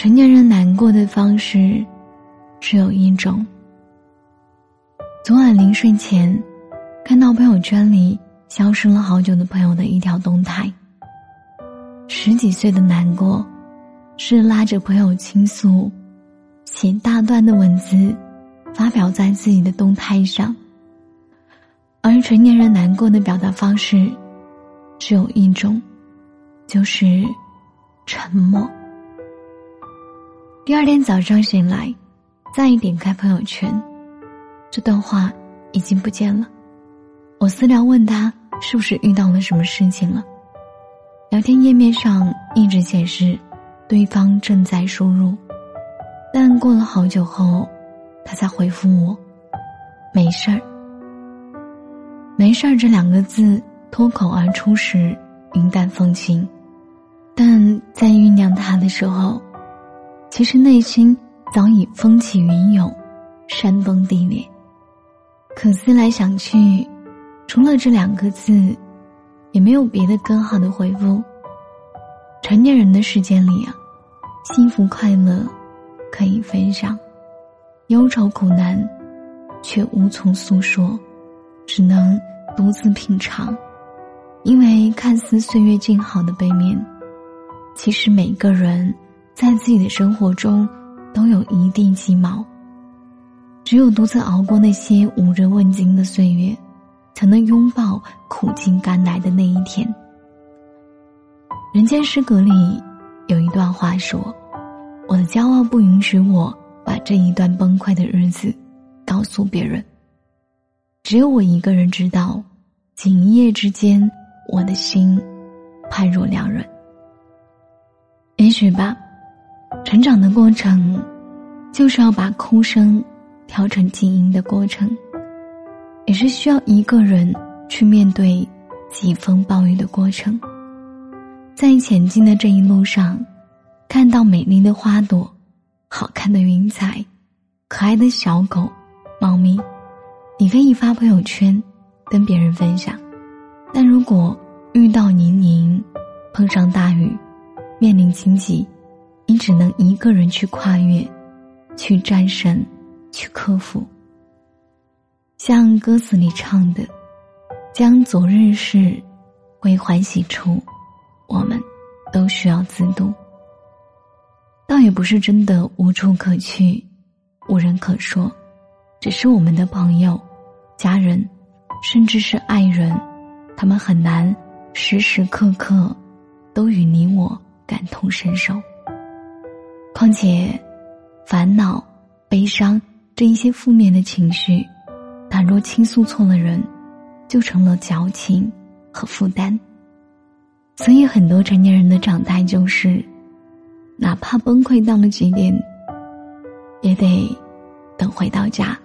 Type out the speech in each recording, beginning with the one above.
成年人难过的方式只有一种。昨晚临睡前，看到朋友圈里消失了好久的朋友的一条动态。十几岁的难过，是拉着朋友倾诉，写大段的文字，发表在自己的动态上。而成年人难过的表达方式，只有一种，就是沉默。第二天早上醒来，再一点开朋友圈，这段话已经不见了。我私聊问他是不是遇到了什么事情了，聊天页面上一直显示对方正在输入，但过了好久后，他才回复我：“没事儿。”没事儿这两个字脱口而出时云淡风轻，但在酝酿它的时候，其实内心早已风起云涌，山崩地裂。可思来想去，除了这两个字，也没有别的更好的回复。成年人的世界里啊，幸福快乐可以分享，忧愁苦难却无从诉说，只能。独自品尝，因为看似岁月静好的背面，其实每个人在自己的生活中都有一地鸡毛。只有独自熬过那些无人问津的岁月，才能拥抱苦尽甘来的那一天。人间失格里有一段话说：“我的骄傲不允许我把这一段崩溃的日子告诉别人。”只有我一个人知道，仅一夜之间，我的心判若两人。也许吧，成长的过程，就是要把哭声调成静音的过程，也是需要一个人去面对疾风暴雨的过程。在前进的这一路上，看到美丽的花朵，好看的云彩，可爱的小狗、猫咪。你可以发朋友圈，跟别人分享，但如果遇到泥泞，碰上大雨，面临荆棘，你只能一个人去跨越，去战胜，去克服。像歌词里唱的：“将昨日事归欢喜处，我们都需要自渡。”倒也不是真的无处可去，无人可说，只是我们的朋友。家人，甚至是爱人，他们很难时时刻刻都与你我感同身受。况且，烦恼、悲伤这一些负面的情绪，倘若倾诉错了人，就成了矫情和负担。所以，很多成年人的长大就是，哪怕崩溃到了极点，也得等回到家，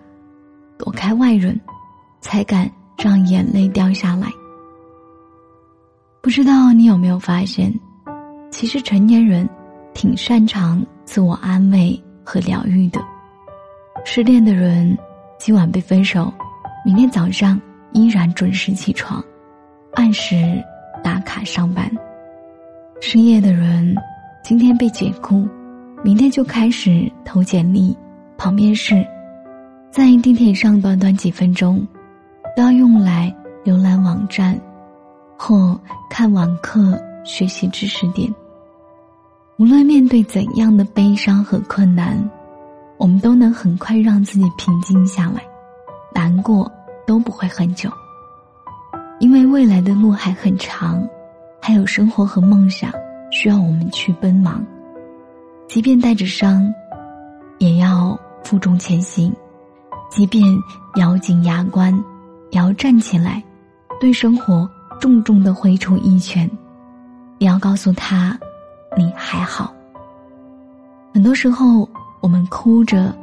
躲开外人。才敢让眼泪掉下来。不知道你有没有发现，其实成年人挺擅长自我安慰和疗愈的。失恋的人今晚被分手，明天早上依然准时起床，按时打卡上班。失业的人今天被解雇，明天就开始投简历、跑面试，在地铁上短短几分钟。都要用来浏览网站，或看网课学习知识点。无论面对怎样的悲伤和困难，我们都能很快让自己平静下来，难过都不会很久。因为未来的路还很长，还有生活和梦想需要我们去奔忙。即便带着伤，也要负重前行；即便咬紧牙关。也要站起来，对生活重重的挥出一拳。也要告诉他，你还好。很多时候，我们哭着，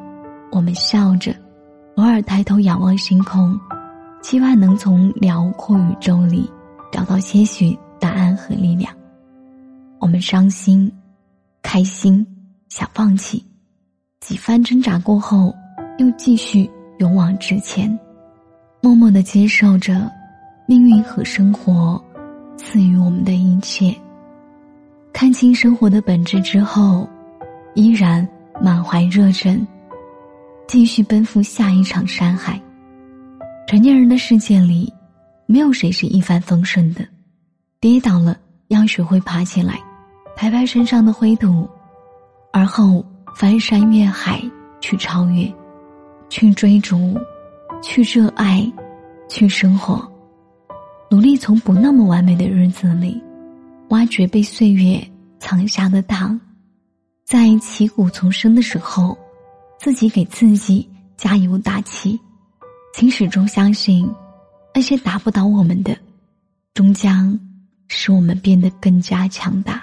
我们笑着，偶尔抬头仰望星空，期望能从辽阔宇宙里找到些许答案和力量。我们伤心、开心、想放弃，几番挣扎过后，又继续勇往直前。默默的接受着命运和生活赐予我们的一切，看清生活的本质之后，依然满怀热忱，继续奔赴下一场山海。成年人的世界里，没有谁是一帆风顺的，跌倒了要学会爬起来，拍拍身上的灰土，而后翻山越海去超越，去追逐，去热爱，去生活，努力从不那么完美的日子里，挖掘被岁月藏下的糖，在旗鼓丛生的时候，自己给自己加油打气。请始终相信，那些打不倒我们的，终将使我们变得更加强大。